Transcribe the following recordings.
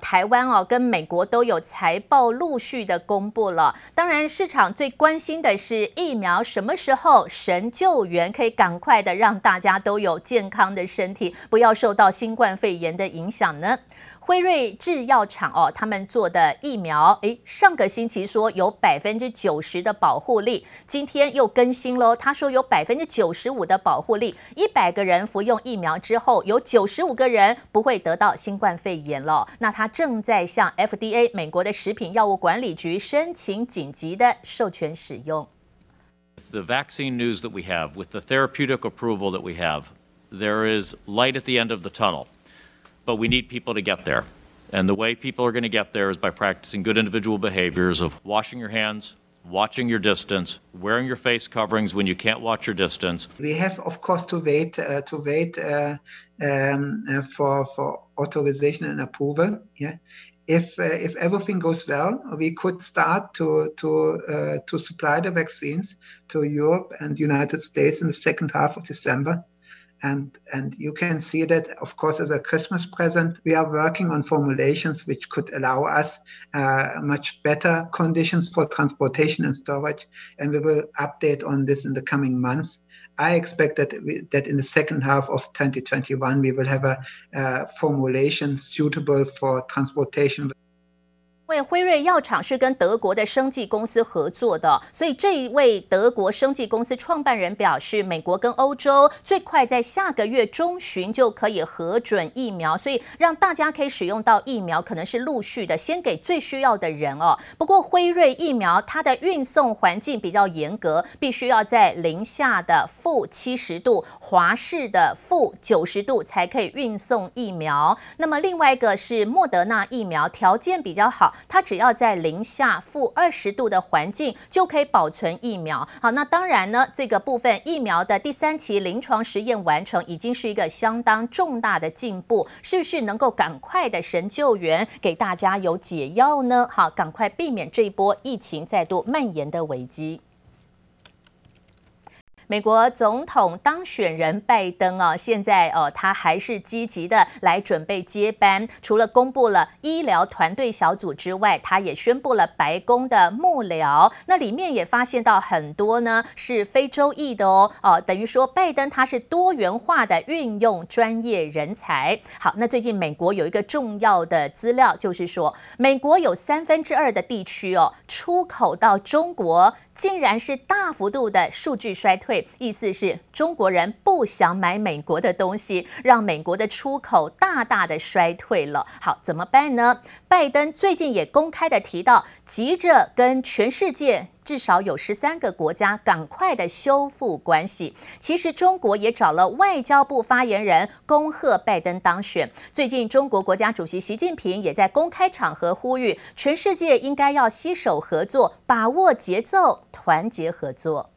台湾哦跟美国都有财报陆续的公布了。当然，市场最关心的是疫苗什么时候神救援，可以赶快的让大家都有健康的身体，不要受到新冠肺炎的影响呢？辉瑞制药厂哦，他们做的疫苗，诶，上个星期说有百分之九十的保护力，今天又更新喽，他说有百分之九十五的保护力，一百个人服用疫苗之后，有九十五个人不会得到新冠肺炎了。那他正在向 FDA 美国的食品药物管理局申请紧急的授权使用。The vaccine news that we have, with the therapeutic approval that we have, there is light at the end of the tunnel. But we need people to get there. And the way people are going to get there is by practicing good individual behaviors of washing your hands, watching your distance, wearing your face coverings when you can't watch your distance. We have, of course, to wait uh, to wait uh, um, uh, for for authorization and approval. Yeah, if uh, if everything goes well, we could start to to uh, to supply the vaccines to Europe and United States in the second half of December and and you can see that of course as a christmas present we are working on formulations which could allow us uh, much better conditions for transportation and storage. And we will update on this in the coming months. I expect that we, that in the second half of 2021 we will have a, a formulation suitable for transportation 因因为辉瑞药厂是跟德国的生技公司合作的，所以这一位德国生技公司创办人表示，美国跟欧洲最快在下个月中旬就可以核准疫苗，所以让大家可以使用到疫苗，可能是陆续的，先给最需要的人哦。不过辉瑞疫苗它的运送环境比较严格，必须要在零下的负七十度、华氏的负九十度才可以运送疫苗。那么另外一个是莫德纳疫苗，条件比较好。它只要在零下负二十度的环境就可以保存疫苗。好，那当然呢，这个部分疫苗的第三期临床实验完成，已经是一个相当重大的进步。是不是能够赶快的神救援，给大家有解药呢？好，赶快避免这一波疫情再度蔓延的危机。美国总统当选人拜登啊，现在哦，他还是积极的来准备接班。除了公布了医疗团队小组之外，他也宣布了白宫的幕僚。那里面也发现到很多呢是非洲裔的哦，哦，等于说拜登他是多元化的运用专业人才。好，那最近美国有一个重要的资料，就是说美国有三分之二的地区哦，出口到中国。竟然是大幅度的数据衰退，意思是中国人不想买美国的东西，让美国的出口大大的衰退了。好，怎么办呢？拜登最近也公开的提到，急着跟全世界。至少有十三个国家赶快的修复关系。其实中国也找了外交部发言人恭贺拜登当选。最近中国国家主席习近平也在公开场合呼吁，全世界应该要携手合作，把握节奏，团结合作。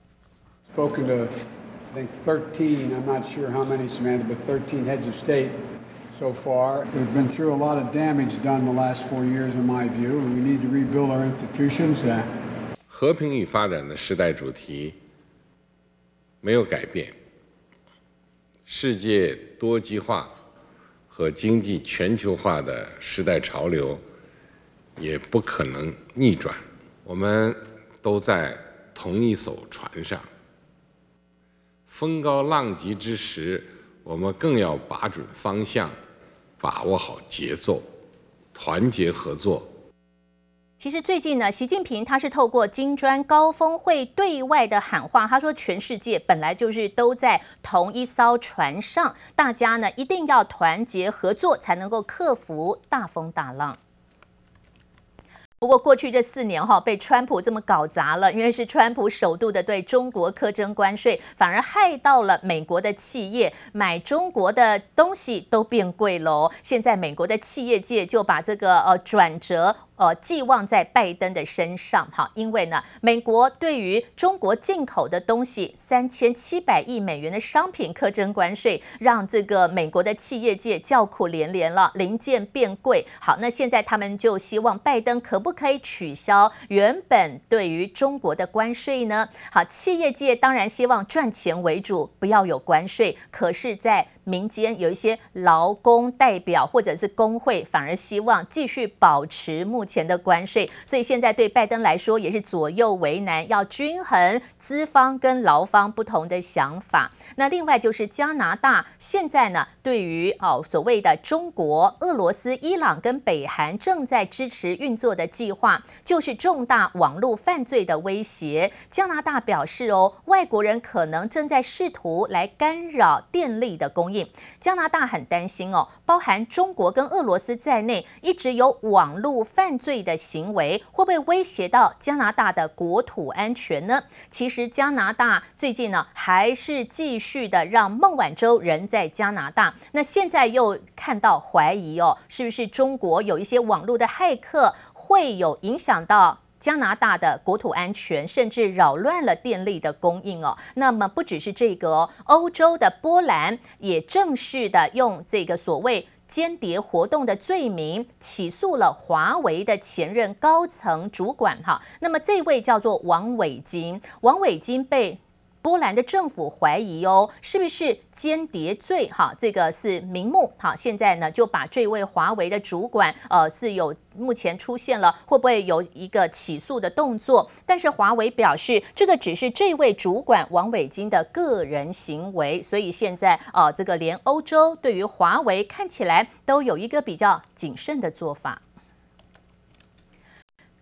Spoken to, I think, 13, I'm not sure how many, Samantha, but 13 heads of state so far. We've been through a lot of damage done the last four years, in my view, and we need to rebuild our institutions. 和平与发展的时代主题没有改变，世界多极化和经济全球化的时代潮流也不可能逆转。我们都在同一艘船上，风高浪急之时，我们更要把准方向，把握好节奏，团结合作。其实最近呢，习近平他是透过金砖高峰会对外的喊话，他说全世界本来就是都在同一艘船上，大家呢一定要团结合作，才能够克服大风大浪。不过过去这四年哈，被川普这么搞砸了，因为是川普首度的对中国苛征关税，反而害到了美国的企业，买中国的东西都变贵喽。现在美国的企业界就把这个呃转折。呃，寄望在拜登的身上，哈，因为呢，美国对于中国进口的东西三千七百亿美元的商品课征关税，让这个美国的企业界叫苦连连了，零件变贵。好，那现在他们就希望拜登可不可以取消原本对于中国的关税呢？好，企业界当然希望赚钱为主，不要有关税，可是，在民间有一些劳工代表或者是工会，反而希望继续保持目前的关税，所以现在对拜登来说也是左右为难，要均衡资方跟劳方不同的想法。那另外就是加拿大现在呢，对于哦所谓的中国、俄罗斯、伊朗跟北韩正在支持运作的计划，就是重大网络犯罪的威胁。加拿大表示哦，外国人可能正在试图来干扰电力的供加拿大很担心哦，包含中国跟俄罗斯在内，一直有网络犯罪的行为，会不会威胁到加拿大的国土安全呢？其实加拿大最近呢，还是继续的让孟晚舟人在加拿大。那现在又看到怀疑哦，是不是中国有一些网络的骇客会有影响到加拿大的国土安全，甚至扰乱了电力的供应哦？那么不只是这个，欧洲的波兰也正式的用这个所谓间谍活动的罪名起诉了华为的前任高层主管哈。那么这位叫做王伟金，王伟金被。波兰的政府怀疑哦，是不是间谍罪？哈，这个是名目。好，现在呢就把这位华为的主管，呃，是有目前出现了，会不会有一个起诉的动作？但是华为表示，这个只是这位主管王伟金的个人行为，所以现在呃，这个连欧洲对于华为看起来都有一个比较谨慎的做法。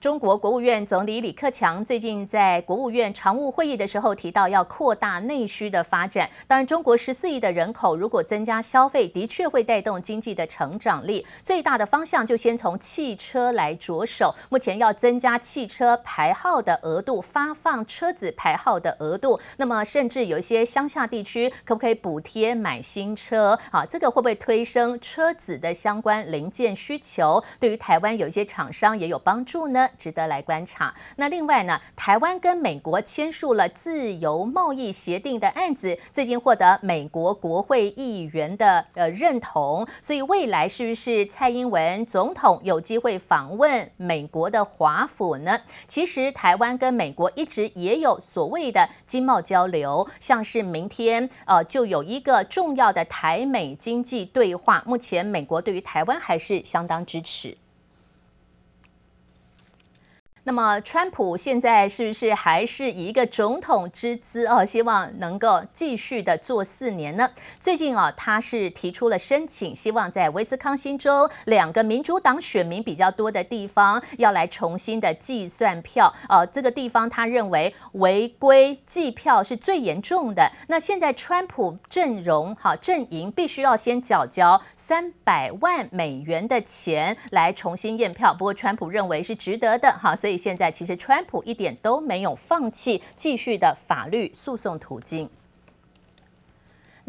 中国国务院总理李克强最近在国务院常务会议的时候提到，要扩大内需的发展。当然，中国十四亿的人口如果增加消费，的确会带动经济的成长力。最大的方向就先从汽车来着手。目前要增加汽车牌号的额度，发放车子牌号的额度。那么，甚至有一些乡下地区，可不可以补贴买新车？啊，这个会不会推升车子的相关零件需求？对于台湾有一些厂商也有帮助呢？值得来观察。那另外呢，台湾跟美国签署了自由贸易协定的案子，最近获得美国国会议员的呃认同。所以未来是不是蔡英文总统有机会访问美国的华府呢？其实台湾跟美国一直也有所谓的经贸交流，像是明天呃就有一个重要的台美经济对话。目前美国对于台湾还是相当支持。那么，川普现在是不是还是以一个总统之姿哦？希望能够继续的做四年呢？最近啊，他是提出了申请，希望在威斯康星州两个民主党选民比较多的地方，要来重新的计算票。呃，这个地方他认为违规计票是最严重的。那现在川普阵容哈阵营必须要先缴交三百万美元的钱来重新验票。不过，川普认为是值得的哈，所以。所以现在其实川普一点都没有放弃继续的法律诉讼途径。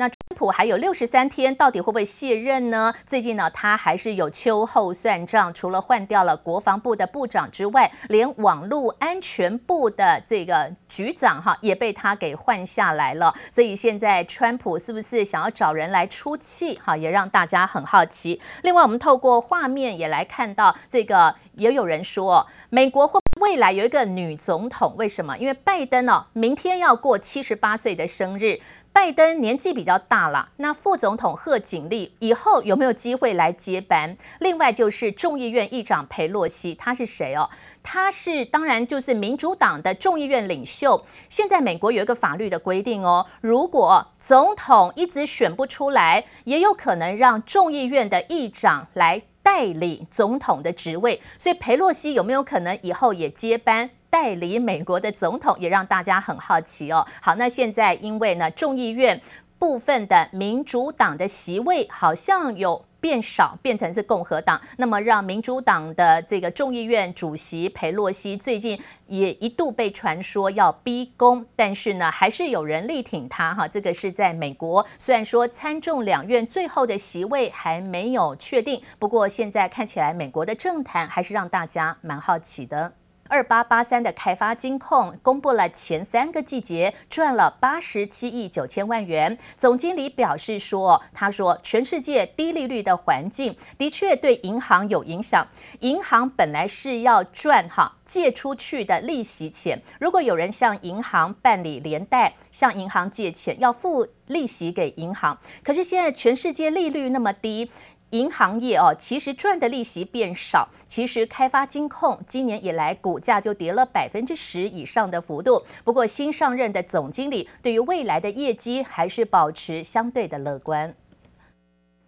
那川普还有六十三天，到底会不会卸任呢？最近呢，他还是有秋后算账，除了换掉了国防部的部长之外，连网络安全部的这个局长哈也被他给换下来了。所以现在川普是不是想要找人来出气？哈，也让大家很好奇。另外，我们透过画面也来看到这个，也有人说，美国会未来有一个女总统，为什么？因为拜登呢，明天要过七十八岁的生日。拜登年纪比较大了，那副总统贺锦丽以后有没有机会来接班？另外就是众议院议长裴洛西，他是谁哦？他是当然就是民主党的众议院领袖。现在美国有一个法律的规定哦，如果总统一直选不出来，也有可能让众议院的议长来代理总统的职位。所以裴洛西有没有可能以后也接班？代理美国的总统也让大家很好奇哦。好，那现在因为呢，众议院部分的民主党的席位好像有变少，变成是共和党，那么让民主党的这个众议院主席裴洛西最近也一度被传说要逼宫，但是呢，还是有人力挺他哈。这个是在美国，虽然说参众两院最后的席位还没有确定，不过现在看起来美国的政坛还是让大家蛮好奇的。二八八三的开发金控公布了前三个季节赚了八十七亿九千万元。总经理表示说：“他说，全世界低利率的环境的确对银行有影响。银行本来是要赚哈借出去的利息钱，如果有人向银行办理连带，向银行借钱要付利息给银行。可是现在全世界利率那么低。”银行业哦，其实赚的利息变少。其实开发金控今年以来股价就跌了百分之十以上的幅度。不过新上任的总经理对于未来的业绩还是保持相对的乐观。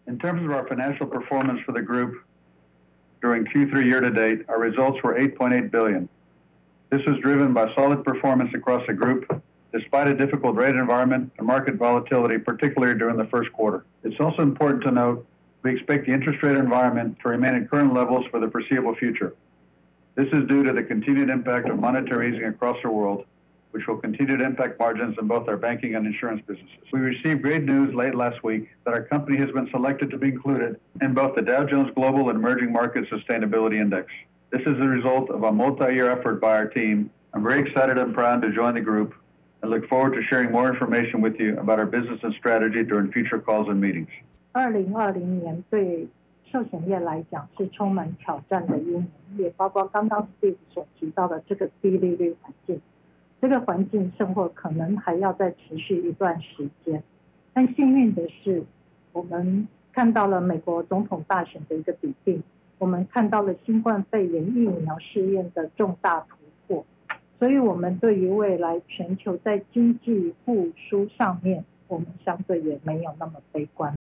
In terms of our financial performance for the group during Q3 year to date, our results were 8.8 billion. This was driven by solid performance across the group, despite a difficult rate environment and market volatility, particularly during the first quarter. It's also important to note. we expect the interest rate environment to remain at current levels for the foreseeable future. This is due to the continued impact of monetary easing across the world, which will continue to impact margins in both our banking and insurance businesses. We received great news late last week that our company has been selected to be included in both the Dow Jones Global and Emerging Markets Sustainability Index. This is the result of a multi-year effort by our team. I'm very excited and proud to join the group and look forward to sharing more information with you about our business and strategy during future calls and meetings. 二零二零年对寿险业来讲是充满挑战的一年，也包括刚刚 Steve 所提到的这个低利率环境。这个环境生活可能还要再持续一段时间。但幸运的是，我们看到了美国总统大选的一个比拼，我们看到了新冠肺炎疫苗试验的重大突破，所以我们对于未来全球在经济复苏上面，我们相对也没有那么悲观。